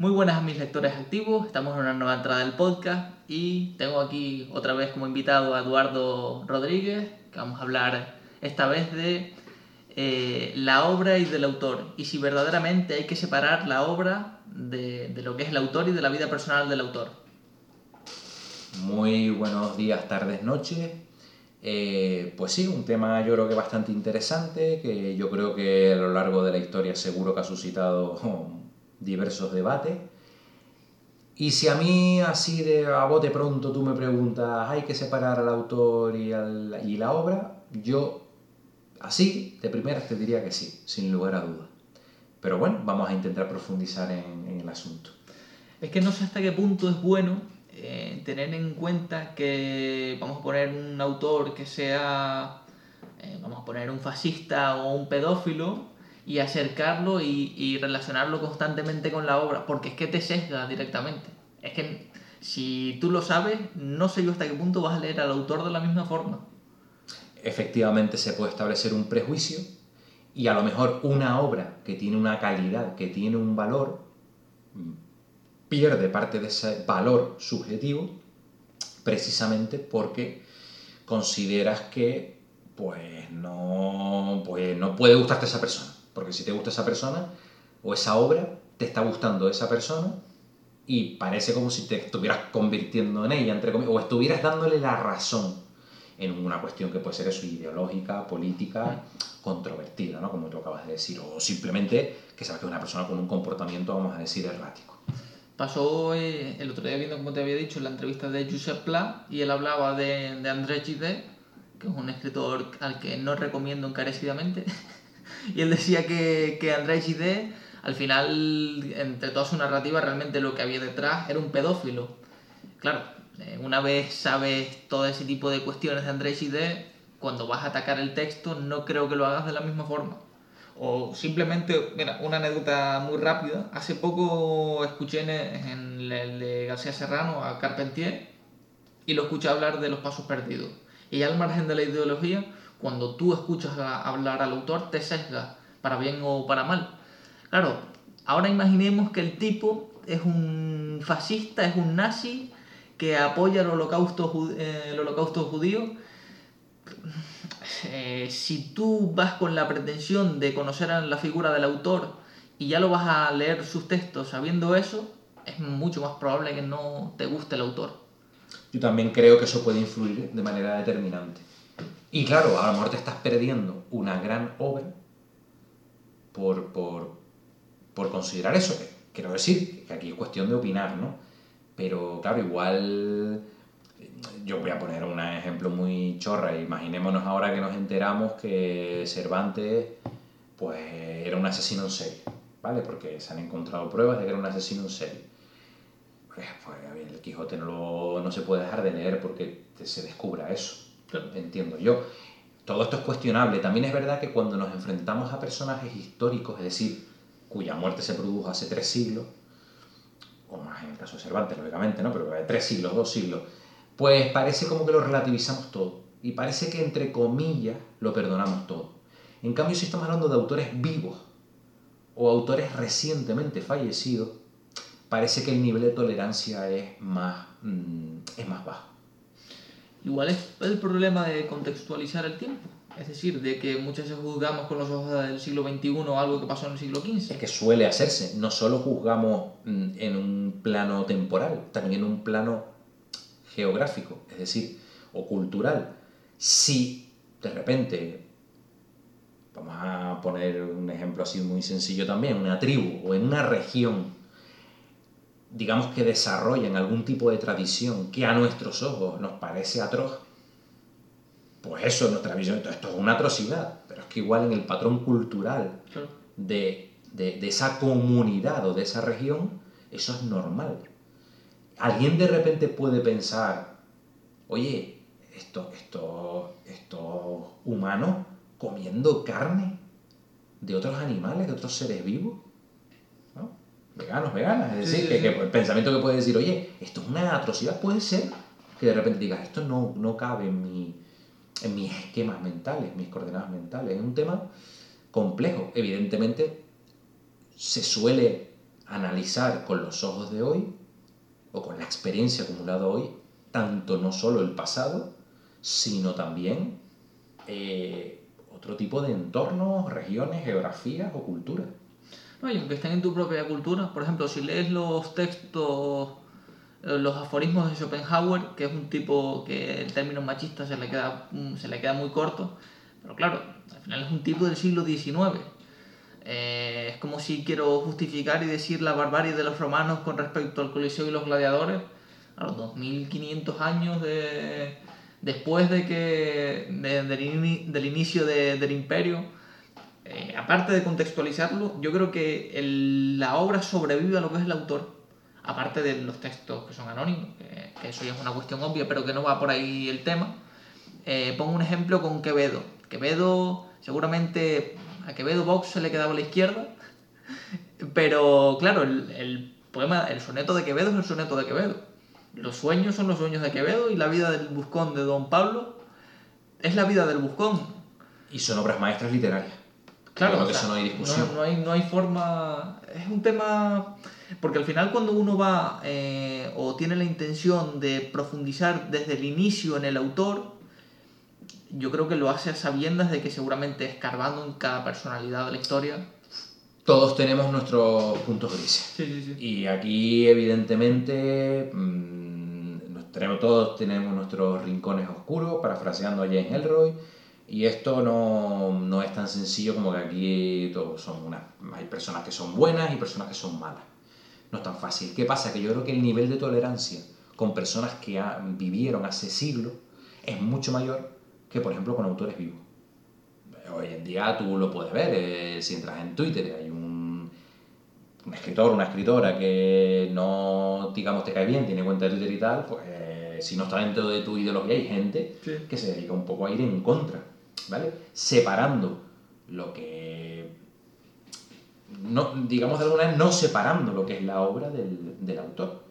Muy buenas a mis lectores activos, estamos en una nueva entrada del podcast y tengo aquí otra vez como invitado a Eduardo Rodríguez, que vamos a hablar esta vez de eh, la obra y del autor y si verdaderamente hay que separar la obra de, lo que es el autor y de la vida personal del autor. Muy buenos días, tardes, noches. Eh, pues sí, un tema yo creo que bastante interesante, que yo creo que a lo largo de la historia seguro que ha suscitado diversos debates. Y si a mí así de a bote pronto tú me preguntas, ¿hay que separar al autor y, y la obra? Yo así, de primeras te diría que sí, sin lugar a dudas. Pero bueno, vamos a intentar profundizar en, en el asunto. Es que no sé hasta qué punto es bueno eh, tener en cuenta que vamos a poner un autor que sea, eh, vamos a poner un fascista o un pedófilo y acercarlo y, relacionarlo constantemente con la obra, porque es que te sesga directamente. Es que si tú lo sabes, no sé yo hasta qué punto vas a leer al autor de la misma forma. Efectivamente se puede establecer un prejuicio y a lo mejor una obra que tiene una calidad, que tiene un valor, pierde parte de ese valor subjetivo precisamente porque consideras que pues no, pues no puede gustarte esa persona. Porque si te gusta esa persona o esa obra, te está gustando esa persona y parece como si te estuvieras convirtiendo en ella, entre comillas, o estuvieras dándole la razón en una cuestión que puede ser eso, ideológica, política, controvertida, ¿no? Como tú acabas de decir, o simplemente que sabes que es una persona con un comportamiento, vamos a decir, errático. Pasó eh, el otro día viendo, como te había dicho, la entrevista de Josep Pla y él hablaba de, de André Gide, que es un escritor al que no recomiendo encarecidamente. y él decía que, que André Gide, al final, entre toda su narrativa, realmente lo que había detrás era un pedófilo. Claro, eh, una vez sabes todo ese tipo de cuestiones de André Gide, cuando vas a atacar el texto, no creo que lo hagas de la misma forma. O simplemente, mira, una anécdota muy rápida. Hace poco escuché en el de García Serrano a Carpentier y lo escuché hablar de los pasos perdidos. Y al margen de la ideología, cuando tú escuchas hablar al autor, te sesga, para bien o para mal. Claro, ahora imaginemos que el tipo es un fascista, es un nazi que apoya el holocausto, eh, el holocausto judío. Eh, si tú vas con la pretensión de conocer a la figura del autor y ya lo vas a leer sus textos sabiendo eso, es mucho más probable que no te guste el autor. Yo también creo que eso puede influir de manera determinante. Y claro, a lo mejor te estás perdiendo una gran obra por, por, considerar eso. Quiero decir que aquí es cuestión de opinar, ¿no? Pero claro, igual yo voy a poner un ejemplo muy chorra. Imaginémonos ahora que nos enteramos que Cervantes pues, era un asesino en serie, ¿vale? Porque se han encontrado pruebas de que era un asesino en serie. Pues, pues el Quijote no, no se puede dejar de leer porque se descubra eso entiendo yo. Todo esto es cuestionable. También es verdad que cuando nos enfrentamos a personajes históricos, es decir, cuya muerte se produjo hace tres siglos, o más en el caso de Cervantes, lógicamente, ¿no? Pero de tres siglos, dos siglos, pues parece como que lo relativizamos todo. Y parece que entre comillas lo perdonamos todo. En cambio, si estamos hablando de autores vivos o autores recientemente fallecidos, parece que el nivel de tolerancia es más, mm, es más bajo. Igual es el problema de contextualizar el tiempo. Es decir, de que muchas veces juzgamos con los ojos del siglo XXI algo que pasó en el siglo XV. Es que suele hacerse. No solo juzgamos mm, en un plano temporal, también en un plano geográfico, es decir, o cultural. Si de repente, vamos a poner un ejemplo así muy sencillo también, una tribu o en una región digamos que desarrollan algún tipo de tradición que a nuestros ojos nos parece atroz, pues eso es nuestra visión, esto es una atrocidad, pero es que igual en el patrón cultural de, esa comunidad o de esa región, eso es normal. Alguien de repente puede pensar, oye, estos esto, esto humanos comiendo carne de otros animales, de otros seres vivos, veganos, veganas. Es decir, que, el pensamiento que puede decir, oye, esto es una atrocidad, puede ser que de repente digas, esto no, no cabe en, mi, en mis esquemas mentales, mis coordenadas mentales. Es un tema complejo. Evidentemente, se suele analizar con los ojos de hoy o con la experiencia acumulada hoy, tanto no solo el pasado, sino también eh, otro tipo de entornos, regiones, geografías o culturas. No, y aunque estén en tu propia cultura, por ejemplo, si lees los textos, eh, los aforismos de Schopenhauer, que es un tipo que el término machista se le queda, mm, se le queda muy corto, pero claro, al final es un tipo del siglo XIX. Eh, es como si quiero justificar y decir la barbarie de los romanos con respecto al Coliseo y los gladiadores, a los 2500 años de, después de que, del, inicio del imperio eh, aparte de contextualizarlo, yo creo que la obra sobrevive a lo que es el autor, aparte de los textos que son anónimos, que, eso ya es una cuestión obvia, pero que no va por ahí el tema. Eh, pongo un ejemplo con Quevedo. Quevedo, seguramente a Quevedo Vox se le quedaba a la izquierda, pero claro, el, el poema, el soneto de Quevedo es el soneto de Quevedo. Los sueños son los sueños de Quevedo y la vida del buscón de Don Pablo es la vida del buscón. Y son obras maestras literarias. Claro, eso no hay discusión. No, hay, no hay forma. Es un tema. Porque al final, cuando uno va eh, o tiene la intención de profundizar desde el inicio en el autor, yo creo que lo hace a sabiendas de que seguramente escarbando en cada personalidad de la historia. Todos tenemos nuestros puntos grises. Sí, sí, sí. Y aquí, evidentemente, mmm, tenemos, todos tenemos nuestros rincones oscuros, parafraseando a James Elroy y esto no, no, es tan sencillo como que aquí todos son una, hay personas que son buenas y personas que son malas. No es tan fácil. ¿Qué pasa? Que yo creo que el nivel de tolerancia con personas que vivieron hace siglos es mucho mayor que, por ejemplo, con autores vivos. Hoy en día tú lo puedes ver, eh, si entras en Twitter hay un, un escritor, una escritora que no, digamos, te cae bien, tiene cuenta de Twitter y tal, pues eh, si no está dentro de tu ideología hay gente que se dedica un poco a ir en contra. ¿Vale? Separando lo que... No, digamos de alguna manera, no separando lo que es la obra del, autor.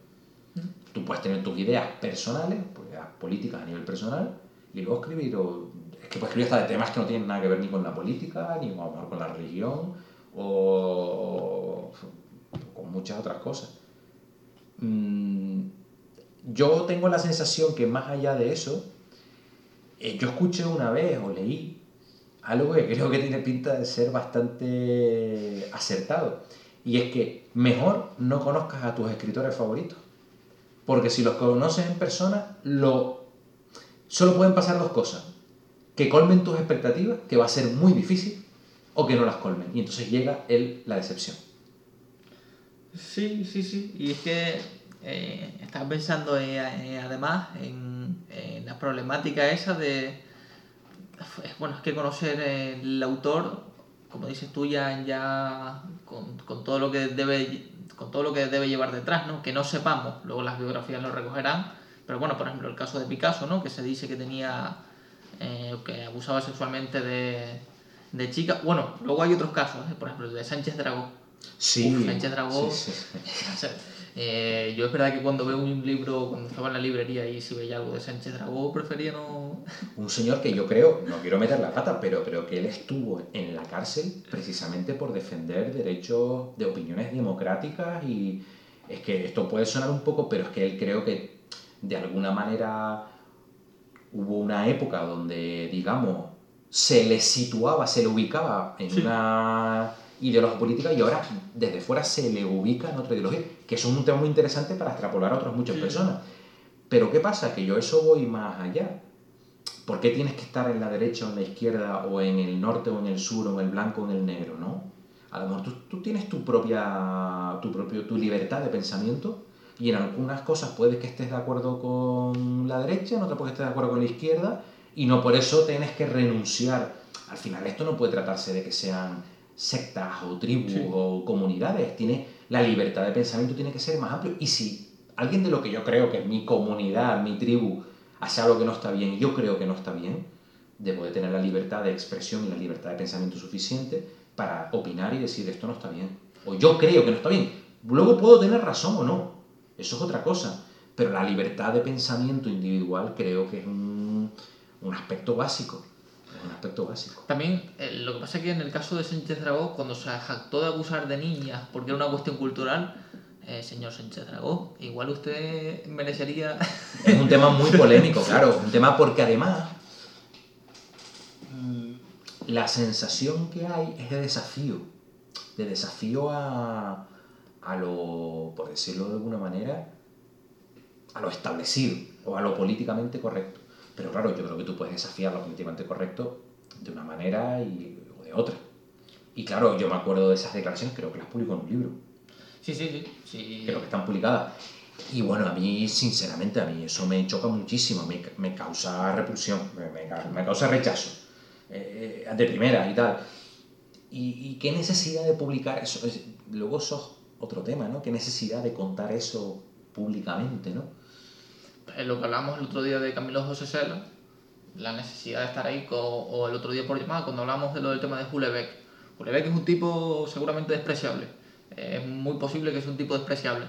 Tú puedes tener tus ideas personales, pues, ideas políticas a nivel personal, y luego escribir, o, es que puedes escribir hasta de temas que no tienen nada que ver ni con la política, ni con, con la religión, o, con muchas otras cosas. Mm, yo tengo la sensación que más allá de eso, eh, yo escuché una vez o leí algo que creo que tiene pinta de ser bastante acertado. Y es que mejor no conozcas a tus escritores favoritos. Porque si los conoces en persona, lo... solo pueden pasar dos cosas. Que colmen tus expectativas, que va a ser muy difícil, o que no las colmen. Y entonces llega el, la decepción. Sí, sí, sí. Y es que eh, estaba pensando eh, además en la problemática esa de... Bueno, es que conocer el autor, como dices tú, ya, ya con, con, todo lo que debe, con todo lo que debe llevar detrás, ¿no? Que no sepamos, luego las biografías lo recogerán, pero bueno, por ejemplo, el caso de Picasso, ¿no? Que se dice que tenía... Eh, que abusaba sexualmente de, de chicas. Bueno, luego hay otros casos, ¿eh? por ejemplo, el de Sánchez Dragó. Sí. Sánchez Dragó. Eh, yo es verdad que cuando veo un libro, cuando estaba en la librería y si veía algo de Sánchez Dragó, prefería no... Un señor que yo creo, no quiero meter la pata, pero creo que él estuvo en la cárcel precisamente por defender derechos de opiniones democráticas y es que esto puede sonar un poco, pero es que él creo que de alguna manera hubo una época donde, digamos, se le situaba, se le ubicaba en una ideología política y ahora desde fuera se le ubica en otra ideología, que es un tema muy interesante para extrapolar a otras muchas personas. Pero ¿qué pasa? Que yo eso voy más allá. ¿Por qué tienes que estar en la derecha o en la izquierda o en el norte o en el sur o en el blanco o en el negro? ¿no? A lo mejor tú, tú tienes tu propia tu, propio, tu libertad de pensamiento y en algunas cosas puedes que estés de acuerdo con la derecha, en otras puedes que estés de acuerdo con la izquierda y no por eso tienes que renunciar. Al final esto no puede tratarse de que sean sectas o tribus o comunidades, tiene, la libertad de pensamiento tiene que ser más amplio. Y si alguien de lo que yo creo que es mi comunidad, mi tribu, hace algo que no está bien yo creo que no está bien, debo de tener la libertad de expresión y la libertad de pensamiento suficiente para opinar y decir esto no está bien. O yo creo que no está bien. Luego puedo tener razón o no. Eso es otra cosa. Pero la libertad de pensamiento individual creo que es un, un aspecto básico. Un aspecto básico. También eh, lo que pasa es que en el caso de Sánchez Dragó, cuando se jactó de abusar de niñas porque era una cuestión cultural, eh, señor Sánchez Dragó, igual usted merecería... Es un tema muy polémico, claro. Un tema porque además mm, la sensación que hay es de desafío. De desafío a, a lo, por decirlo de alguna manera, a lo establecido o a lo políticamente correcto. Pero claro, yo creo que tú puedes desafiar lo políticamente correcto de una manera y, o de otra. Y claro, yo me acuerdo de esas declaraciones, creo que las publicó en un libro. Sí, sí, sí. sí. Creo que están publicadas. Y bueno, a mí, sinceramente, a mí eso me choca muchísimo, me, me causa repulsión, me, me, causa rechazo, eh, de primera y tal. ¿Y, ¿Y, qué necesidad de publicar eso? Luego eso es otro tema, ¿no? ¿Qué necesidad de contar eso públicamente, ¿no? En lo que hablamos el otro día de Camilo José Sela, la necesidad de estar ahí, o el otro día por llamada, cuando hablamos de lo del tema de Hulebeck. Hulebeck es un tipo seguramente despreciable, es muy posible que sea un tipo despreciable.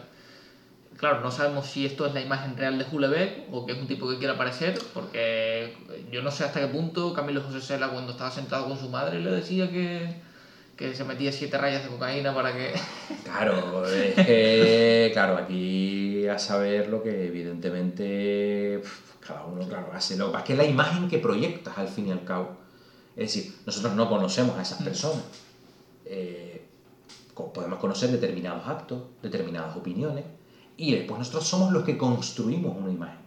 Claro, no sabemos si esto es la imagen real de Hulebeck o que es un tipo que quiere aparecer, porque yo no sé hasta qué punto Camilo José Sela, cuando estaba sentado con su madre, le decía que, que se metía siete rayas de cocaína para que... Claro, es que, claro, aquí a saber lo que evidentemente cada uno, claro, hace. Lo que es la imagen que proyectas al fin y al cabo. Es decir, nosotros no conocemos a esas personas. Eh, podemos conocer determinados actos, determinadas opiniones, y después nosotros somos los que construimos una imagen.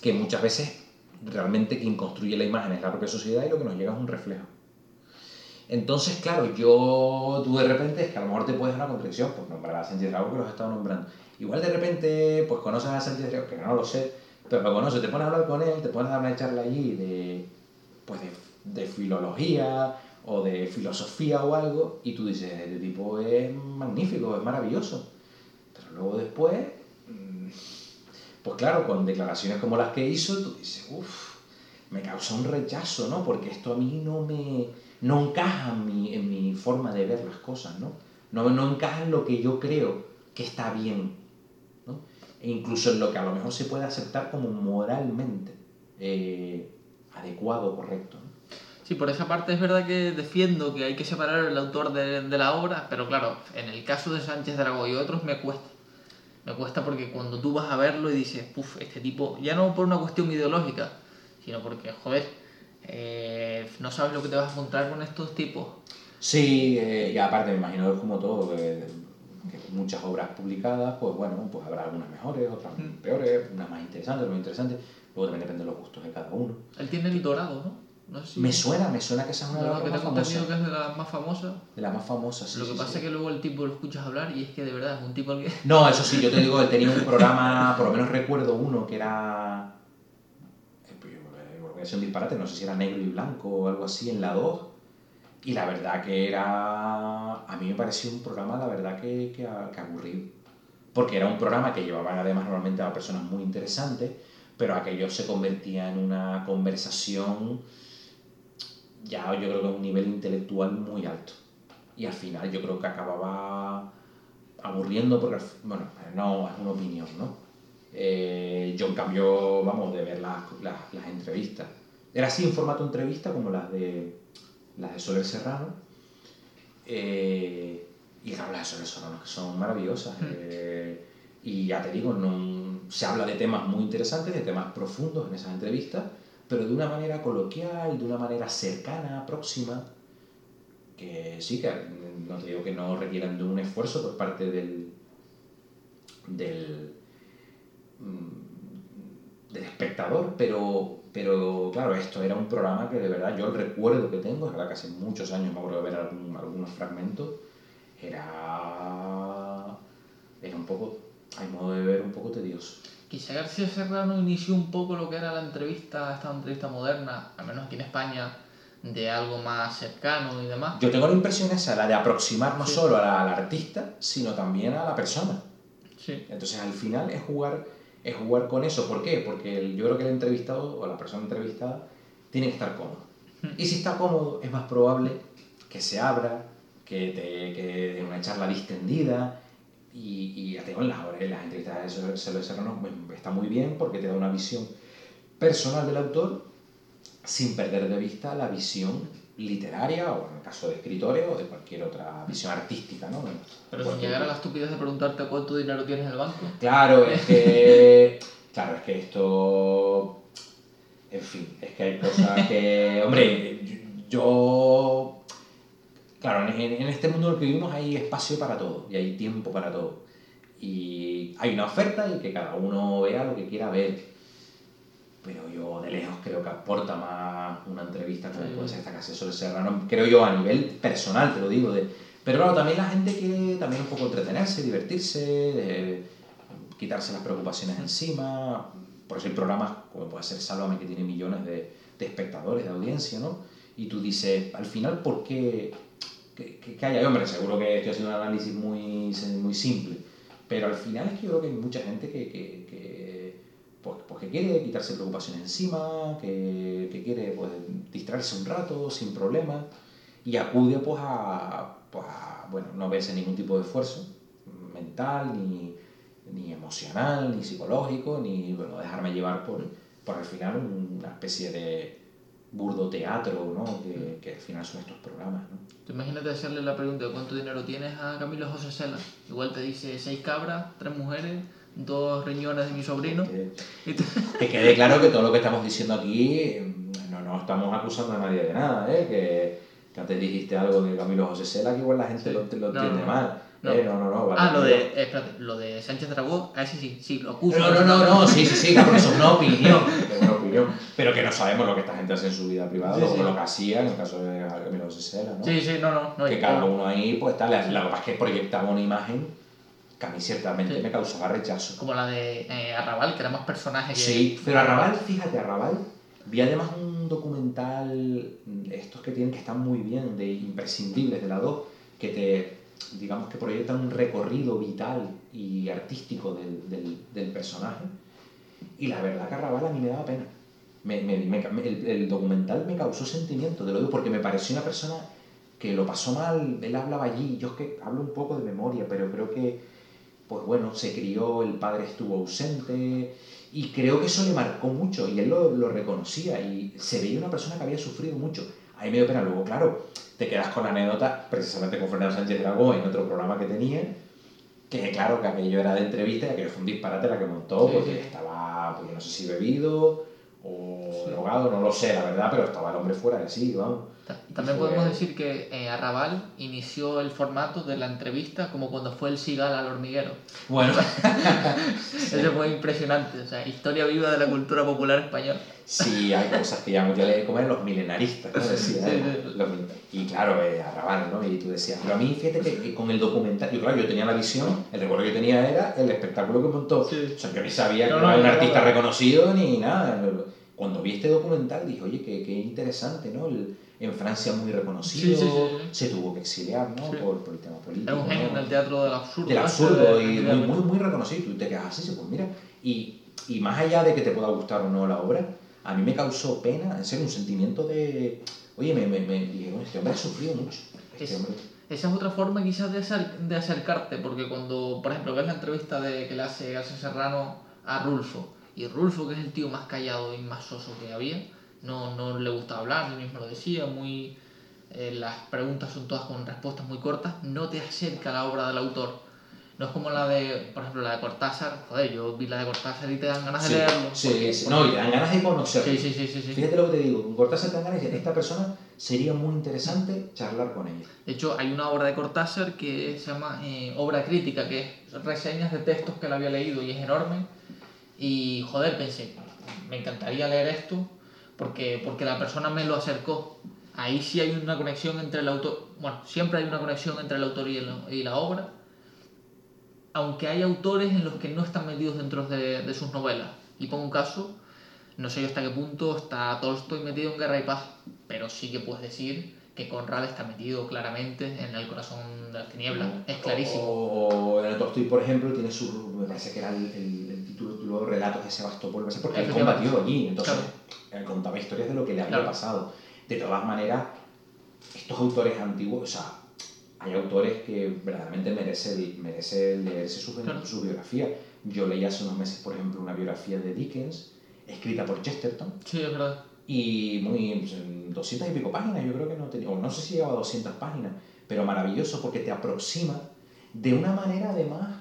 Que muchas veces realmente quien construye la imagen es la propia sociedad y lo que nos llega es un reflejo. Entonces, claro, yo, tú de repente, es que a lo mejor te puedes dar una contradicción, pues nombrar a Sánchez Dragó que los he estado nombrando. Igual de repente, pues conoces a Sánchez que no lo sé, pero lo conoces, te pones a hablar con él, te pones a dar una charla allí de, pues de, de filología o de filosofía o algo, y tú dices, este tipo es magnífico, es maravilloso. Pero luego después, pues claro, con declaraciones como las que hizo, tú dices, uff, me causa un rechazo, ¿no? Porque esto a mí no me no encaja en mi, forma de ver las cosas, ¿no? ¿no? No encaja en lo que yo creo que está bien, ¿no? E incluso en lo que a lo mejor se puede aceptar como moralmente eh, adecuado, correcto. ¿no? Sí, por esa parte es verdad que defiendo que hay que separar el autor de, de la obra, pero claro, en el caso de Sánchez Dragó y otros me cuesta. Me cuesta porque cuando tú vas a verlo y dices, puff, este tipo, ya no por una cuestión ideológica, sino porque, joder, eh, no sabes lo que te vas a encontrar con estos tipos. Sí, eh, y aparte me imagino que es como todo, que, que, muchas obras publicadas, pues bueno, pues habrá algunas mejores, otras mm. peores, unas más interesantes, otras más interesantes, luego también depende de los gustos de cada uno. Él tiene el dorado, ¿no? no sé si me suena, me suena que esa es una de las que más famosas. que es de las más famosas. De las más famosas, sí. Lo que sí, pasa sí. es que luego el tipo lo escuchas hablar y es que de verdad es un tipo al que... No, eso sí, yo te digo, él tenía un programa, por lo menos recuerdo uno que era un disparate, no sé si era negro y blanco o algo así en la 2. Y la verdad que era. A mí me pareció un programa, la verdad, que, que, que aburrido. Porque era un programa que llevaban además normalmente a personas muy interesantes, pero aquello se convertía en una conversación ya yo creo que a un nivel intelectual muy alto. Y al final yo creo que acababa aburriendo porque, bueno, no es una opinión, ¿no? Eh, yo en cambio, vamos, de ver las, las, las, entrevistas. Era así en formato entrevista como las de las de Soler Serrano. Eh, y claro, las de Soler Serrano que son maravillosas. Mm. Eh, y ya te digo, no, se habla de temas muy interesantes, de temas profundos en esas entrevistas, pero de una manera coloquial, de una manera cercana, próxima, que sí, que no te digo que no requieran de un esfuerzo por parte del, del, del espectador, pero, pero claro, esto era un programa que de verdad yo el recuerdo que tengo, es verdad que hace muchos años me acuerdo de ver algún, algunos fragmentos, era, era un poco, a mi modo de ver, un poco tedioso. Quizá García Serrano inició un poco lo que era la entrevista, esta entrevista moderna, al menos aquí en España, de algo más cercano y demás. Yo tengo la impresión esa, la de aproximar no sí. solo a la, al artista, sino también a la persona. Sí. Entonces al final es jugar es jugar con eso. ¿Por qué? Porque el, yo creo que el entrevistado o la persona entrevistada tiene que estar cómodo. Y si está cómodo, es más probable que se abra, que te que dé una charla distendida. Y, y ya te digo, en las, las entrevistas de Serrano está muy bien porque te da una visión personal del autor sin perder de vista la visión literaria o en el caso de escritores o de cualquier otra visión artística, ¿no? Pero sin llegar a la estupidez de preguntarte cuánto dinero tienes en el banco. Claro, es que... claro, es que esto... En fin, es que hay cosas que... Hombre, yo... Claro, en, en este mundo en el que vivimos hay espacio para todo y hay tiempo para todo. Y hay una oferta y que cada uno vea lo que quiera ver pero yo de lejos creo que aporta más una entrevista como puede ser esta casa sobre Serrano, creo yo a nivel personal, te lo digo, de, pero claro, también la gente quiere también un poco entretenerse, divertirse, quitarse las preocupaciones encima, por eso hay programas como puede ser Sálvame que tiene millones de, de espectadores, de audiencia, ¿no? Y tú dices, al final, ¿por qué? ¿Qué, qué hay? Hombre, seguro que estoy haciendo un análisis muy, muy simple, pero al final es que yo creo que hay mucha gente que, que pues, pues, que quiere quitarse preocupaciones encima, que, que quiere pues, distraerse un rato sin problema y acude pues a, pues bueno, no verse ningún tipo de esfuerzo mental, ni, ni emocional, ni psicológico, ni bueno, dejarme llevar por, por al final una especie de burdo teatro, ¿no? Que, que, al final son estos programas. ¿no? Tú imagínate hacerle la pregunta de cuánto dinero tienes a Camilo José Sela. Igual te dice seis cabras, tres mujeres dos riñones de mi sobrino. Que, quede claro que todo lo que estamos diciendo aquí no, no estamos acusando a nadie de nada, ¿eh? que, que antes dijiste algo de Camilo José Sela, que igual la gente lo, lo entiende mal. No. Eh, no, no, no. ah, lo de, eh, espérate, lo de Sánchez Dragó, a ese sí, sí, lo acuso. No, no, no, no, sí, sí, sí, claro, eso es una opinión, es una opinión, pero que no sabemos lo que esta gente hace en su vida privada, sí, o lo que hacía en el caso de Camilo José Sela, ¿no? Sí, sí, no, no. no que cada uno ahí, pues tal, que pasa es que proyectaba una imagen que a mí ciertamente me causaba rechazo. Como la de eh, Arrabal, que era más personaje que... Sí, pero Arrabal, fíjate, Arrabal, vi además un documental, estos que tienen que están muy bien, de imprescindibles de la 2, que te, digamos que proyectan un recorrido vital y artístico del, del, del personaje. Y la verdad que Arrabal a mí me daba pena. Me, me, me, el, el, documental me causó sentimiento, te lo digo, porque me pareció una persona que lo pasó mal, él hablaba allí, yo es que hablo un poco de memoria, pero creo que pues bueno, se crió, el padre estuvo ausente y creo que eso le marcó mucho y él lo, lo reconocía y se veía una persona que había sufrido mucho. A mí me dio pena. Luego, claro, te quedas con la anécdota precisamente con Fernando Sánchez Dragó en otro programa que tenía, que claro, que aquello era de entrevista y aquello fue un disparate la que montó porque estaba, pues no sé si bebido o drogado, no lo sé, la verdad, pero estaba el hombre fuera de sí, vamos. También podemos decir que eh, Arrabal inició el formato de la entrevista como cuando fue el Sigal al hormiguero. Bueno, eso fue impresionante, o sea, historia viva de la cultura popular española. Sí, hay cosas que ya mucho le comer los milenaristas, ¿no? Sí, sí. Los, y claro, eh, Arrabal, ¿no? Y tú decías, pero a mí fíjate que, con el documental, yo claro, yo tenía la visión, el recuerdo que tenía era el espectáculo que montó. Sí. O sea, yo ni sabía no, que no, era un artista reconocido ni nada. Cuando vi este documental dije, oye, qué, qué interesante, ¿no? El, en Francia muy reconocido, sí, sí, sí, se tuvo que exiliar ¿no? por, por, el tema político. Era un genio del teatro del absurdo. Del absurdo, y muy, muy, muy reconocido. Y tú te quedas así, pues mira. Y, y más allá de que te pueda gustar o no la obra, a mí me causó pena, en serio, un sentimiento de. Oye, me, me, me dije, este hombre ha sufrido mucho. Este es, hombre. Esa es otra forma quizás de, acer, de acercarte, porque cuando, por ejemplo, ves la entrevista de, que le hace García Serrano a Rulfo, y Rulfo, que es el tío más callado y más soso que había, no, no le gusta hablar, él mismo lo decía, muy, eh, las preguntas son todas con respuestas muy cortas, no te acerca a la obra del autor. No es como la de, por ejemplo, la de Cortázar. Joder, yo vi la de Cortázar y te dan ganas sí, de leerlo. Sí, porque, sí. no, y te dan ganas de conocerlo. Sí, sí, sí, sí. Fíjate lo que te digo, Cortázar te dan ganas de esta persona sería muy interesante charlar con ella. De hecho, hay una obra de Cortázar que se llama eh, Obra Crítica, que es reseñas de textos que él había leído y es enorme. Y, joder, pensé, me encantaría leer esto, porque, porque la persona me lo acercó. Ahí sí hay una conexión entre el autor, bueno, siempre hay una conexión entre el autor y, el, y la obra, aunque hay autores en los que no están metidos dentro de, de, sus novelas. Y pongo un caso, no sé hasta qué punto está Tolstoy metido en Guerra y Paz, pero sí que puedes decir que Conrad está metido claramente en el corazón de las tinieblas, es clarísimo. O, en el Tolstoy, por ejemplo, tiene su, me parece que era el, el, el título, luego Relatos de Sebastopol, porque él combatió allí, entonces claro. Él contaba historias de lo que le había claro. pasado. De todas maneras, estos autores antiguos, o sea, hay autores que verdaderamente merecen merece leerse su, claro. su, biografía. Yo leí hace unos meses, por ejemplo, una biografía de Dickens, escrita por Chesterton. Sí, es verdad. y muy, 200 y pico páginas, yo creo que no tenía, o no sé si llevaba 200 páginas, pero maravilloso porque te aproxima de una manera además,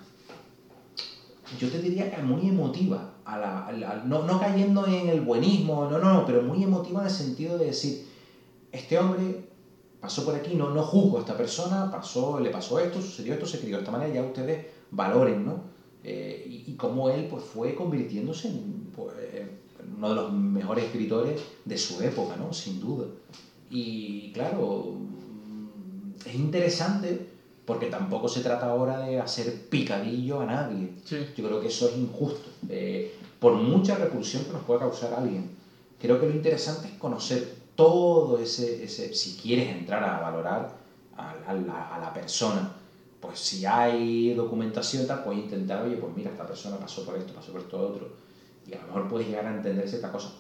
yo te diría que muy emotiva, a la, no, no cayendo en el buenismo, no, no, pero muy emotiva en el sentido de decir, este hombre pasó por aquí, no, no juzgo a esta persona, pasó, le pasó esto, sucedió esto, se crió de esta manera, ya ustedes valoren, ¿no? Eh, y, cómo él pues, fue convirtiéndose en, pues, uno de los mejores escritores de su época, ¿no? Sin duda. Y claro, es interesante porque tampoco se trata ahora de hacer picadillo a nadie. Yo creo que eso es injusto. Eh, por mucha repulsión que nos pueda causar alguien, creo que lo interesante es conocer todo ese, ese si quieres entrar a valorar a, la, a la persona, pues si hay documentación tal, puedes intentar, oye, pues mira, esta persona pasó por esto, pasó por esto otro, y a lo mejor puedes llegar a entender cierta cosa.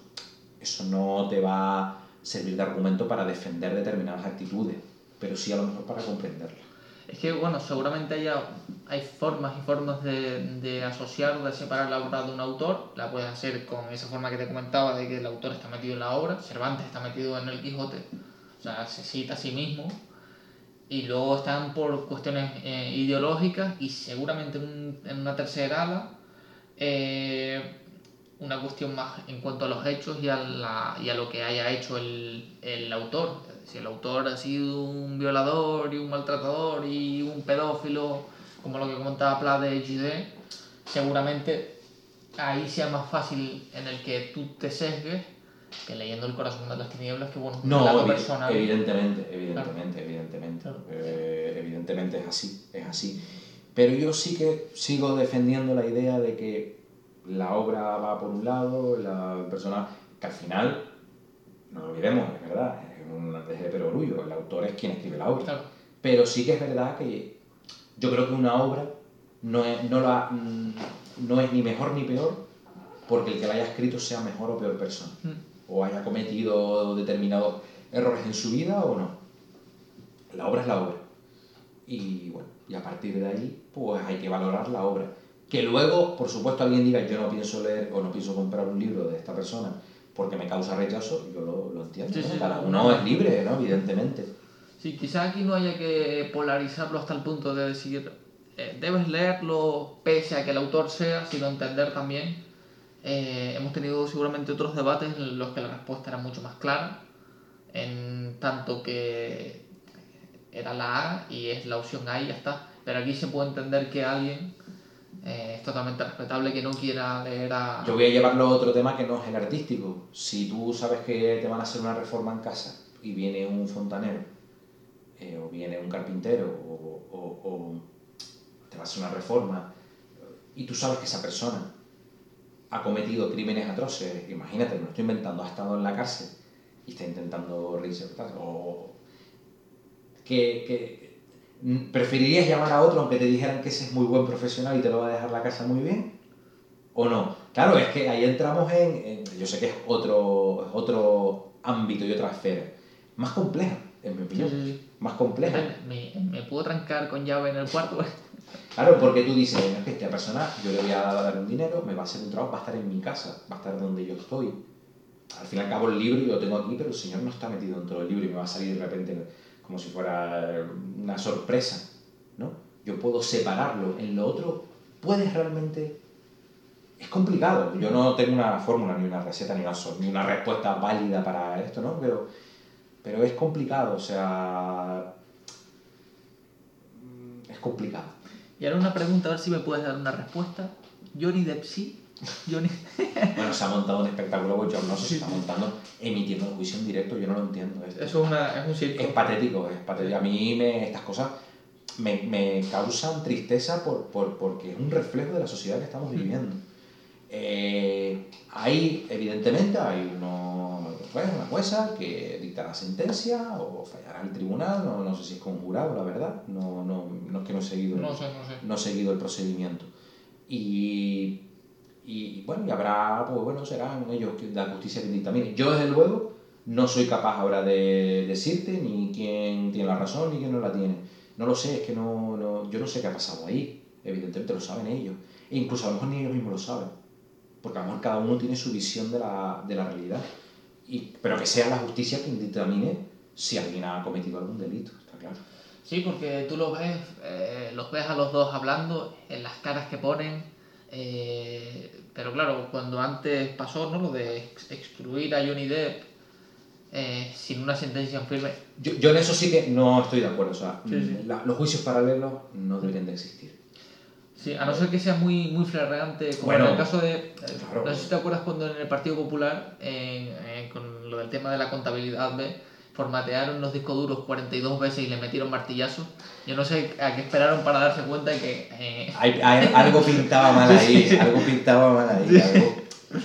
Eso no te va a servir de argumento para defender determinadas actitudes, pero sí a lo mejor para comprenderlas. Es que, bueno, seguramente haya, hay formas y formas de, de asociar o de separar la obra de un autor. La puedes hacer con esa forma que te comentaba de que el autor está metido en la obra. Cervantes está metido en el Quijote, o sea, se cita a sí mismo. Y luego están por cuestiones eh, ideológicas y seguramente en, una tercera ala eh, una cuestión más en cuanto a los hechos y a, la, y a lo que haya hecho el, el autor. Si el autor ha sido un violador y un maltratador y un pedófilo, como lo que comentaba Pla de XD, seguramente ahí sea más fácil en el que tú te sesgues que leyendo el corazón de las tinieblas que bueno no persona evidentemente evidentemente evidentemente. Eh, evidentemente es así es así. Pero yo sí que sigo defendiendo la idea de que la obra va por un lado, la persona, que al final, no lo olvidemos, es verdad, un deje de orgullo, el autor es quien escribe la obra. Pero sí que es verdad que yo creo que una obra no es, no, la, no es ni mejor ni peor porque el que la haya escrito sea mejor o peor persona, mm. o haya cometido determinados errores en su vida o no. La obra es la obra. Y bueno, y a partir de ahí, pues hay que valorar la obra. Que luego, por supuesto, alguien diga yo no pienso leer o no pienso comprar un libro de esta persona porque me causa rechazo, yo lo, lo entiendo. Cada uno es libre, ¿no? Evidentemente. Sí, quizás aquí no haya que polarizarlo hasta el punto de decir eh, debes leerlo pese a que el autor sea, sino entender también. Eh, hemos tenido seguramente otros debates en los que la respuesta era mucho más clara, en tanto que era la A y es la opción A y ya está. Pero aquí se puede entender que alguien eh, es totalmente respetable que no quiera leer a... Yo voy a llevarlo a otro tema que no es el artístico. Si tú sabes que te van a hacer una reforma en casa y viene un fontanero, eh, o viene un carpintero, o, te va a hacer una reforma, y tú sabes que esa persona ha cometido crímenes atroces, imagínate, me lo estoy inventando, ha estado en la cárcel y está intentando reinsertarse, o que, que ¿Preferirías llamar a otro aunque te dijeran que ese es muy buen profesional y te lo va a dejar la casa muy bien? ¿O no? Claro, es que ahí entramos en, yo sé que es otro, otro ámbito y otra esfera, más compleja, en mi opinión, más compleja. ¿Me, me puedo trancar con llave en el cuarto? claro, porque tú dices, es que esta persona, yo le voy a dar un dinero, me va a hacer un trabajo, va a estar en mi casa, va a estar donde yo estoy. Al fin y al cabo el libro yo lo tengo aquí, pero el señor no está metido dentro del libro y me va a salir de repente como si fuera una sorpresa, ¿no? Yo puedo separarlo. En lo otro, puedes realmente... Es complicado. Yo no tengo una fórmula, ni una receta, ni una, ni una respuesta válida para esto, ¿no? Pero, pero es complicado, o sea... Es complicado. Y ahora una pregunta, a ver si me puedes dar una respuesta. Johnny Depp sí, bueno, se ha montado un espectáculo, yo no sé si está montando, emitiendo un juicio en directo, yo no lo entiendo. Eso es, una, es un circo. Es patético, es patético. A mí me, estas cosas me, me causan tristeza por, por, porque es un reflejo de la sociedad que estamos viviendo. Eh, hay, evidentemente, hay uno, pues, una jueza que dictará sentencia o fallará el tribunal, no, no sé si es conjurado, la verdad, no, no, no es que no he seguido, no, sé, no, sé. no he seguido el procedimiento. Y y bueno, y habrá, pues bueno, serán ellos la justicia que dictamine. Yo, desde luego, no soy capaz ahora de decirte ni quién tiene la razón ni quién no la tiene. No lo sé, es que no, no, yo no sé qué ha pasado ahí. Evidentemente lo saben ellos. E incluso a lo mejor ni ellos mismos lo saben. Porque a lo mejor cada uno tiene su visión de la, de la realidad. y, pero que sea la justicia quien determine si alguien ha cometido algún delito, está claro. Sí, porque tú los ves, eh, los ves a los dos hablando, en las caras que ponen, eh, pero claro, cuando antes pasó ¿no? lo de ex- excluir a Johnny Depp eh, sin una sentencia firme, Yo, yo en eso sí que no estoy de acuerdo, o sea, Sí, sí. la- los juicios paralelos no deberían de existir. Sí, a no ser que sea muy, muy flagrante, como Bueno, en el caso de. eh, claro. No sé si te acuerdas cuando en el Partido Popular, en- con lo del tema de la contabilidad B, formatearon los discos duros 42 veces y le metieron martillazos. Yo no sé a qué esperaron para darse cuenta de que. eh, Hay- hay- algo pintaba mal ahí, algo pintaba mal ahí, algo-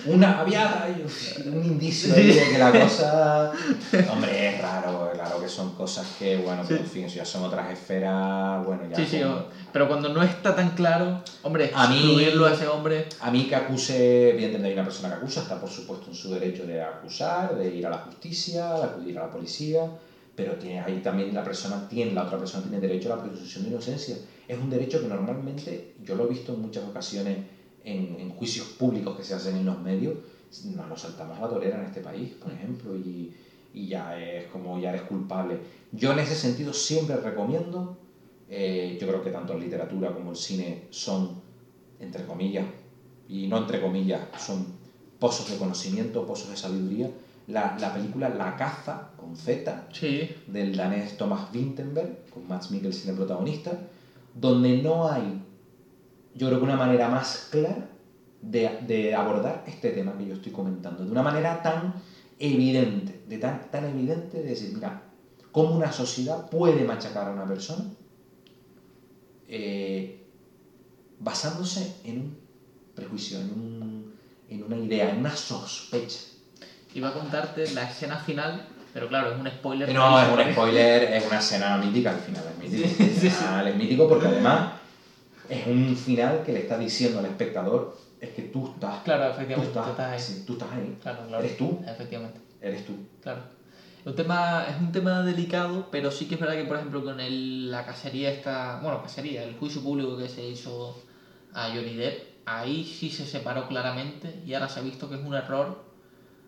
Una, ahí un indicio de que la cosa... Hombre, es raro, claro que son cosas que, bueno, pero en fin, ya son otras esferas, bueno, ya... sí, sí, como- pero cuando no está tan claro, hombre, A mí- a ese hombre. A mí que acuse, evidentemente hay una persona que acusa, está por supuesto en su derecho de acusar, de ir a la justicia, de acudir a la policía, pero tiene, ahí también la persona tiene, la otra persona tiene derecho a la presunción de inocencia. Es un derecho que normalmente, yo lo he visto en muchas ocasiones en, en juicios públicos que se hacen en los medios, nos lo saltamos a la torera en este país, por ejemplo, y, y ya es como ya eres culpable. Yo en ese sentido siempre recomiendo, eh, yo creo que tanto la literatura como el cine son, entre comillas, y no entre comillas, son pozos de conocimiento, pozos de sabiduría. La, la película La caza, con Z, Sí, del danés Thomas Vinterberg, con Max Mikkelsen de protagonista, donde no hay, yo creo que una manera más clara de, de abordar este tema que yo estoy comentando, de una manera tan evidente, de tan, tan evidente de decir, mira, cómo una sociedad puede machacar a una persona eh, basándose en un prejuicio, en, un, en una idea, en una sospecha. iba a contarte la escena final, pero claro, es un spoiler. No, es un spoiler, es una escena mítica al final, es mítico. Sí, sí, El final es mítico porque además es un final que le está diciendo al espectador, es que tú estás, Claro, efectivamente, tú estás, estás ahí. sí, tú estás ahí, Claro, claro. eres tú, Efectivamente. eres tú. Claro. Un tema, es un tema delicado, pero sí que es verdad que, por ejemplo, con el, la cacería esta, bueno, cacería, el juicio público que se hizo a Johnny Depp, ahí sí se separó claramente y ahora se ha visto que es un error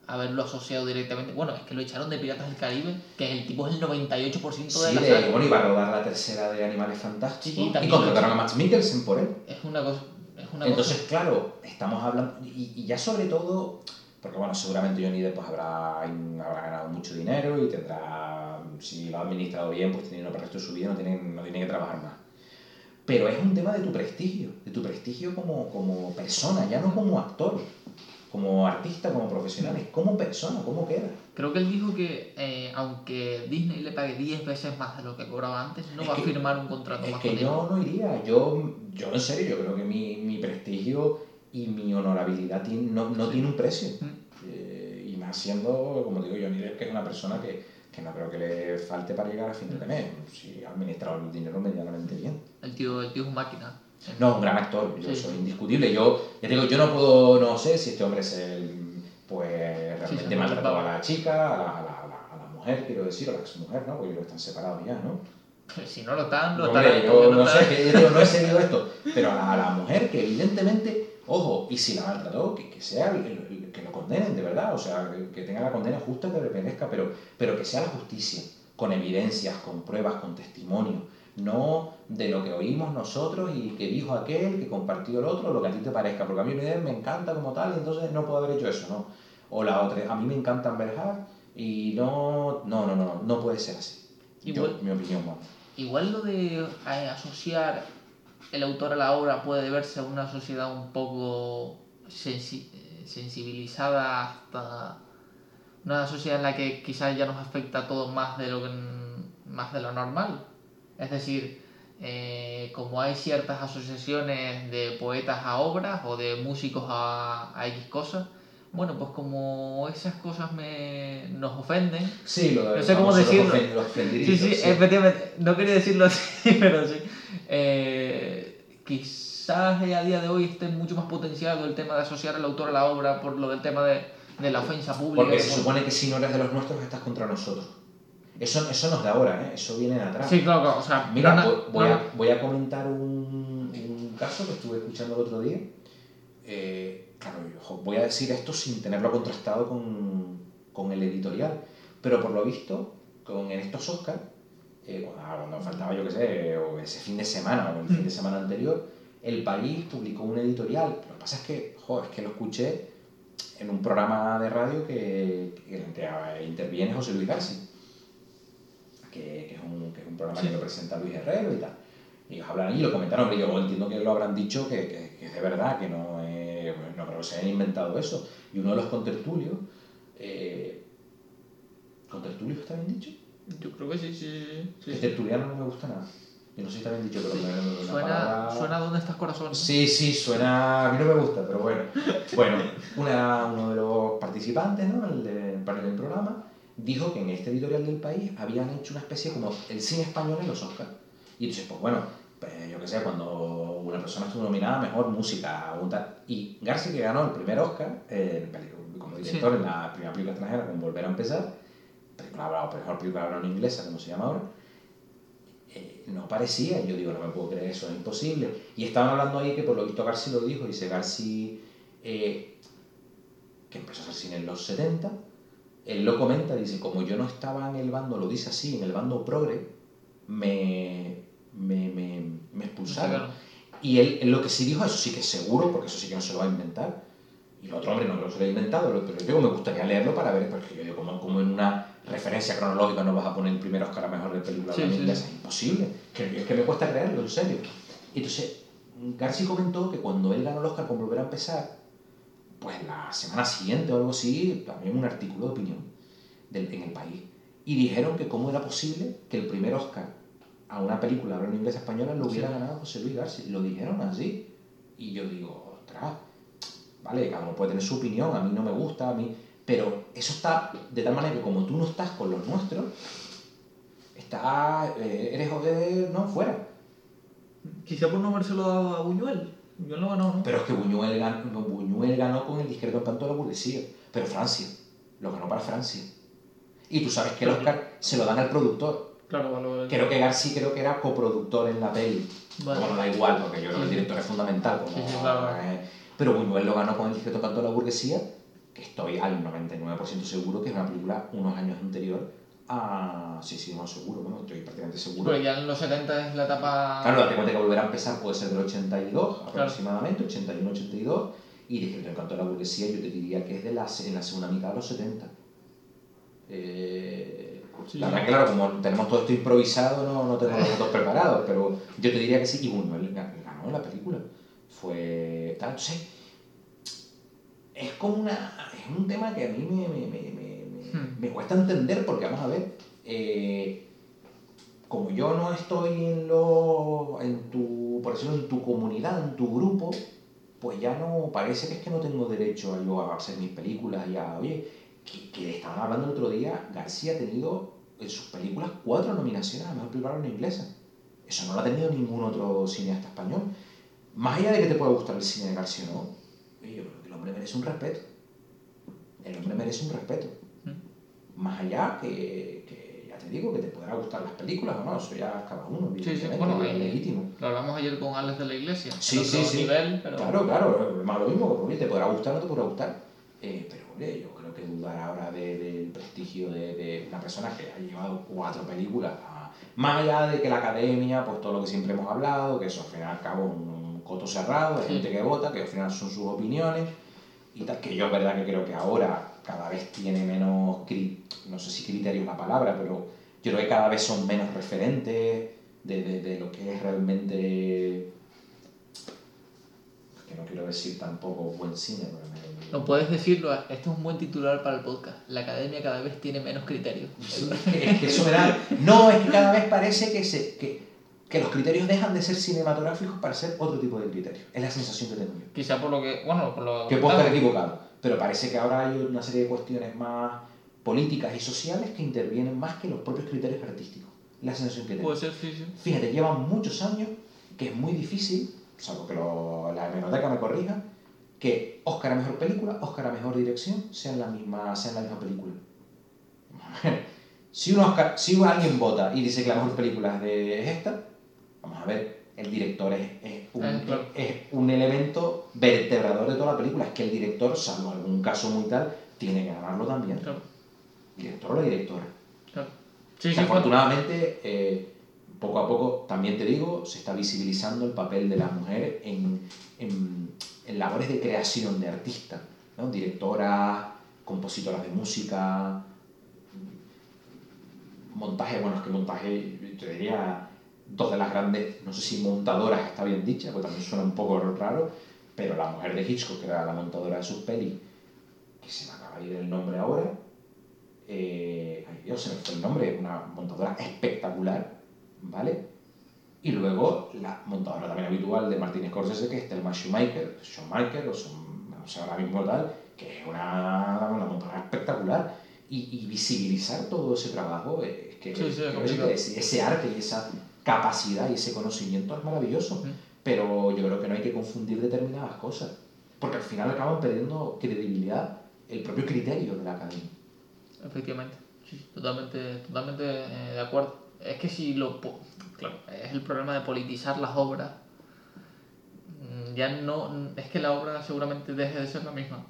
haberlo asociado directamente. Bueno, es que lo echaron de Piratas del Caribe, que el tipo es el 98% de Sí, la de, bueno, iba a rodar la tercera de Animales Fantásticos Sí, y contrataron a Max Mikkelsen por él. Es una cosa. Es una Entonces, cosa. claro, estamos hablando, y, y ya sobre todo, porque bueno, seguramente Johnny Depp pues, habrá, habrá ganado mucho dinero y tendrá, si lo ha administrado bien, pues dinero para el resto de su vida, no tiene, no tiene que trabajar más. Pero es un tema de tu prestigio, de tu prestigio como, como persona, ya no como actor, como artista, como profesional, es como persona, cómo queda. Creo que él dijo que eh, aunque Disney le pague 10 veces más de lo que cobraba antes, no Es va que- a firmar un contrato Es más que con yo no iría, yo, yo en serio, yo creo que mi, mi prestigio y mi honorabilidad no, no Sí. tiene un precio. Mm. Eh, y más siendo, como digo, Johnny Depp, que es una persona que, que no creo que le falte para llegar a fin de mes, si ha administrado el dinero medianamente bien. El tío, el tío es máquina. No, un gran actor, yo Sí. soy indiscutible. Yo, ya digo, yo no puedo, no sé si este hombre es el, pues realmente maltrató a la chica, a la, a la- a la- a la mujer, quiero decir, a la exmujer, ¿no? Porque ellos están separados ya, ¿no? Si no lo están, lo Hombre, estarán. yo no están. sé, que yo digo, no he seguido esto, pero a la, a la mujer que evidentemente, ojo, y si la maltrató, que, que sea el- el- que lo condenen de verdad, o sea, que, que tenga la condena justa que le merezca, pero, pero que sea la justicia, con evidencias, con pruebas, con testimonio, no de lo que oímos nosotros y que dijo aquel, que compartió el otro, lo que a ti te parezca, porque a mí me encanta como tal, entonces no puedo haber hecho eso, ¿no? O la otra, a mí me encanta Amber y no, no, no, no, no puede ser así. Yo, Igual- mi opinión, vamos. Igual lo de eh, asociar el autor a la obra puede deberse a una sociedad un poco sensi- eh, sensibilizada hasta una sociedad en la que quizás ya nos afecta a todos más de lo que más de lo normal. Es decir, eh, como hay ciertas asociaciones de poetas a obras o de músicos a, a X cosas, bueno, pues como esas cosas me, nos ofenden, Sí, lo de No sé cómo decirlo. Los, Sí, sí, sí. efectivamente. No quería decirlo así, pero sí. Eh, quizás a día de hoy esté mucho más potenciado el tema de asociar al autor a la obra por lo del tema de, de la ofensa pública. Porque se supone que si no eres de los nuestros estás contra nosotros. Eso, eso no es de ahora, ¿eh? eso viene de atrás. Sí, claro, claro. O sea, Mira, no, voy, voy no, a, voy a comentar un, un caso que estuve escuchando el otro día. Eh, claro, yo, voy a decir esto sin tenerlo contrastado con, con el editorial. Pero por lo visto, con en estos Oscars, eh, cuando, faltaba, yo qué sé, o ese fin de semana o el fin de semana anterior, el país publicó un editorial. Lo que pasa es que, joder, es que lo escuché en un programa de radio que, que interviene José Luis García, que, es, un, que es un programa que lo presenta Luis Herrero y tal. Y ellos hablan y lo comentaron, pero yo entiendo que lo habrán dicho que, que, es de verdad, que no, no creo que se hayan inventado eso. Y uno de los contertulios, eh, ¿contertulios está bien dicho? Yo creo que sí, sí. sí, el tertuliano no me gusta nada. Yo no sé si está bien dicho, pero me, suena, palabra... suena ¿Dónde estás corazón? Sí, sí, suena... A mí no me gusta, pero bueno. Bueno, una, uno de los participantes, ¿no? El del del programa, dijo que en este editorial del país habían hecho una especie como el cine español en los Oscars. Y entonces, pues bueno, pues, yo qué sé, cuando una persona estuvo nominada, mejor música o tal. Y García, que ganó el primer Oscar eh, como director en la primera película extranjera, con Volver a empezar, película mejor película hablada inglesa, como se llama ahora, eh, no parecía. Yo digo, no me puedo creer, eso es imposible. Y estaban hablando ahí que por lo visto García lo dijo, dice García, eh, que empezó a hacer cine en los 70, él lo comenta, dice, como yo no estaba en el bando, lo dice así, en el bando progre, me, me, me, me expulsaron. Y él, lo que sí dijo, eso sí que es seguro, porque eso sí que no se lo va a inventar. Y el otro hombre no lo se lo ha inventado, pero yo me gustaría leerlo para ver, porque yo digo, como, como en una referencia cronológica no vas a poner el primer Oscar a mejor de película sí, sí, es imposible. Que, es que me cuesta creerlo, en serio. Entonces, García comentó que cuando él ganó el Oscar con Volver a empezar, pues la semana siguiente o algo así, también un artículo de opinión del, en el país. Y dijeron que cómo era posible que el primer Oscar a una película hablando inglés española lo hubiera ganado José Luis García. Lo dijeron así. Y yo digo, ostras, vale, cada uno puede tener su opinión, a mí no me gusta, a mí. Pero eso está de tal manera que como tú no estás con los nuestros, está, eh, eres joder, no, fuera. Quizá por no habérselo dado a Buñuel. Buñuel no ganó, ¿no? Pero es que Buñuel ganó, Buñuel ganó con el discreto encanto de la burguesía. Pero Francia, lo ganó para Francia. Y tú sabes que el Oscar se lo dan al productor. Claro, Creo que García creo que era coproductor en la peli. Bueno, da igual, porque yo creo que el director es fundamental. pero Buñuel lo ganó con el discreto canto de la burguesía, que estoy al 99% seguro que es una película unos años anterior a... Sí, sí, no seguro, bueno, estoy prácticamente seguro. Pero ya en los 70 es la etapa... Claro, la cuenta que volver a empezar puede ser del 82 aproximadamente, 81-82, y Discreto Encanto de la Burguesía yo te diría que es de la, en la segunda mitad de los 70. Eh, la verdad que, claro, como tenemos todo esto improvisado, no, no tenemos los datos preparados, pero yo te diría que sí. Y bueno, él ganó la película. Fue tal, entonces, es como una. Es un tema que a mí me, me, me, me, hmm. me cuesta entender, porque vamos a ver. Eh, como yo no estoy en lo. en tu. por decirlo, en tu comunidad, en tu grupo, pues ya no. parece que es que no tengo derecho a yo a hacer mis películas, ya, oye, que, que estaban hablando el otro día, García ha tenido en sus películas cuatro nominaciones a mejor película en inglesa. Eso no lo ha tenido ningún otro cineasta español. Más allá de que te pueda gustar el cine de García no, yo el hombre merece un respeto. El hombre merece un respeto. Más allá que, que, ya te digo, que te podrá gustar las películas o no, eso ya es cada uno, sí, sí. Bueno, es legítimo. Lo hablamos ayer con Alex de la Iglesia. Sí, sí, sí. Nivel, pero... Claro, claro, es más lo mismo, que te podrá gustar o no te podrá gustar. Eh, pero, hombre, yo que dudar ahora del prestigio de, una persona que ha llevado cuatro películas. más allá de que la academia, pues todo lo que siempre hemos hablado, que eso al final acaba un, coto cerrado, hay gente que vota, que al final son sus opiniones, y tal, que yo es verdad que creo que ahora cada vez tiene menos, no sé si criterio es la palabra, pero yo creo que cada vez son menos referentes de, de, de lo que es realmente que no quiero decir tampoco buen cine, no puedes decirlo, este es un buen titular para el podcast. La academia cada vez tiene menos criterios. es que eso No, es que cada vez parece que, se, que, que, los criterios dejan de ser cinematográficos para ser otro tipo de criterios. Es la sensación que tengo yo. Quizá por lo que. Bueno, por lo que. puedo estar equivocado. Pero parece que ahora hay una serie de cuestiones más políticas y sociales que intervienen más que los propios criterios artísticos. La sensación que tengo. Puede ser, sí, sí. Fíjate, llevan muchos años que es muy difícil, salvo que lo, la hemeroteca me corrija que Oscar a mejor película, Oscar a mejor dirección sean la misma, sean la misma película. si, un Oscar, si alguien vota y dice que la mejor película es, de, es esta, vamos a ver, el director es, es, un, ah, es, un, elemento vertebrador de toda la película. Es que el director, salvo algún caso muy tal, tiene que ganarlo también. director o la directora. Claro. O Sí, sea, sí, afortunadamente, eh, poco a poco, también te digo, se está visibilizando el papel de las mujeres en, en, en labores de creación de artistas, ¿no? Directoras, compositoras de música, montaje, bueno, es que montaje, yo diría, dos de las grandes, no sé si montadoras está bien dicha, porque también suena un poco raro, pero la mujer de Hitchcock, que era la montadora de sus pelis, que se me acaba de ir el nombre ahora, eh, ay Dios, se me fue el nombre, una montadora espectacular, ¿vale? Y luego la montadora también habitual de Martin Scorsese, que es Thelma Schumacher, Schumacher, o son, no sé ahora mismo tal, que es una, una montadora espectacular. Y, y visibilizar todo ese trabajo, es que, Sí, sí, es que complicado. ese, ese arte y esa capacidad y ese conocimiento es maravilloso. Pero yo creo que no hay que confundir determinadas cosas, porque al final acaban perdiendo credibilidad el propio criterio de la academia. Efectivamente, sí, totalmente, totalmente eh, de acuerdo. Es que si lo... Claro, es el problema de politizar las obras. Mm, Ya no... Es que la obra seguramente deje de ser la misma.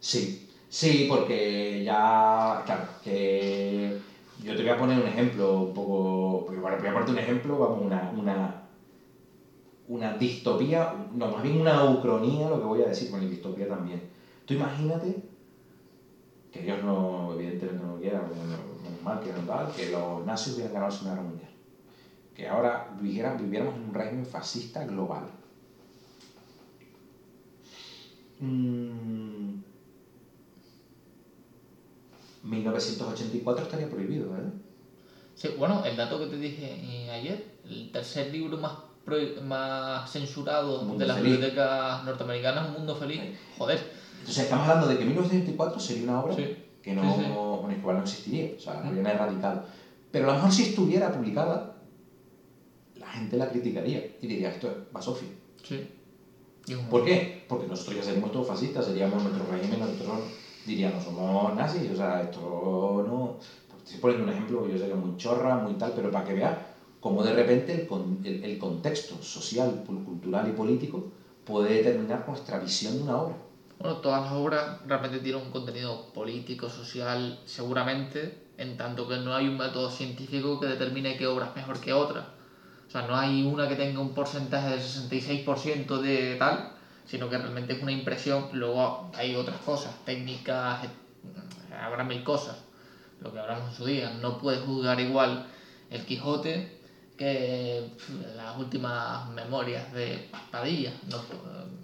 Sí, sí, porque ya, claro, que yo te voy a poner un ejemplo un poco, bueno, voy a ponerte un ejemplo, vamos, una, una, una distopía, no, más bien una ucronía, lo que voy a decir, bueno, y distopía también. Tú imagínate, que Dios no, evidentemente no lo quiera, menos mal que no tal, que los nazis hubieran ganado la Segunda Guerra Mundial. Que ahora viviera- viviéramos en un régimen fascista global. Mm, 1984 estaría prohibido, ¿eh? ¿verdad? Sí, bueno, el dato que te dije eh, ayer, el tercer libro más, pro- más censurado de las Feliz. bibliotecas norteamericanas, Un Mundo Feliz. Sí. Joder, Entonces estamos hablando de que 1984 sería una obra Sí. que no, Sí, bueno, igual no existiría, o sea, Mm. habrían erradicado. Pero a lo mejor si estuviera publicada, la gente la criticaría y diría, esto es basofia. sí. ¿Por qué? Porque nosotros ya seríamos todos fascistas, seríamos nuestro régimen, nosotros diríamos, somos nazis, o sea, esto no... Estoy poniendo un ejemplo, yo sé que es muy chorra, muy tal, pero para que veas cómo de repente el, con- el, el contexto social, cultural y político puede determinar nuestra visión de una obra. Bueno, todas las obras realmente tienen un contenido político, social, seguramente, en tanto que no hay un método científico que determine qué obra es mejor que otra. O sea, no hay una que tenga un porcentaje del 66% de tal, sino que realmente es una impresión. Luego hay otras cosas, técnicas, et- habrá mil cosas, lo que hablamos en su día. No puedes juzgar igual el Quijote que las últimas memorias de Padilla. No,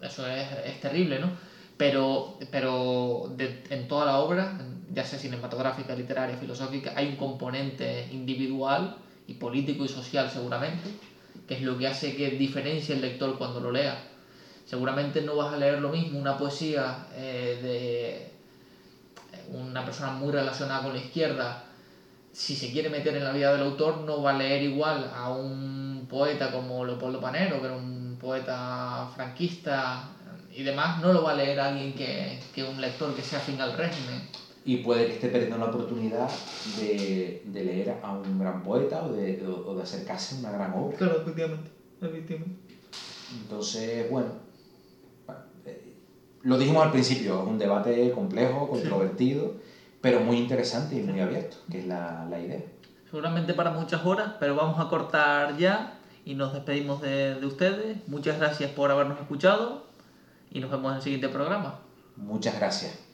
eso es, es terrible, ¿no? Pero, pero de- en toda la obra, ya sea cinematográfica, literaria, filosófica, hay un componente individual y político y social seguramente, que es lo que hace que diferencie el lector cuando lo lea. Seguramente no vas a leer lo mismo una poesía eh, de una persona muy relacionada con la izquierda, si se quiere meter en la vida del autor, no va a leer igual a un poeta como Leopoldo Panero, que era un poeta franquista y demás, no lo va a leer alguien que, que un lector que sea afín al régimen. Y puede que esté perdiendo la oportunidad de, de leer a un gran poeta o de, o- o de acercarse a una gran obra. Claro, efectivamente. efectivamente. Entonces, bueno, lo dijimos al principio, es un debate complejo, controvertido, pero muy interesante y muy abierto, que es la, la idea. Seguramente para muchas horas, pero vamos a cortar ya y nos despedimos de, de ustedes. Muchas gracias por habernos escuchado y nos vemos en el siguiente programa. Muchas gracias.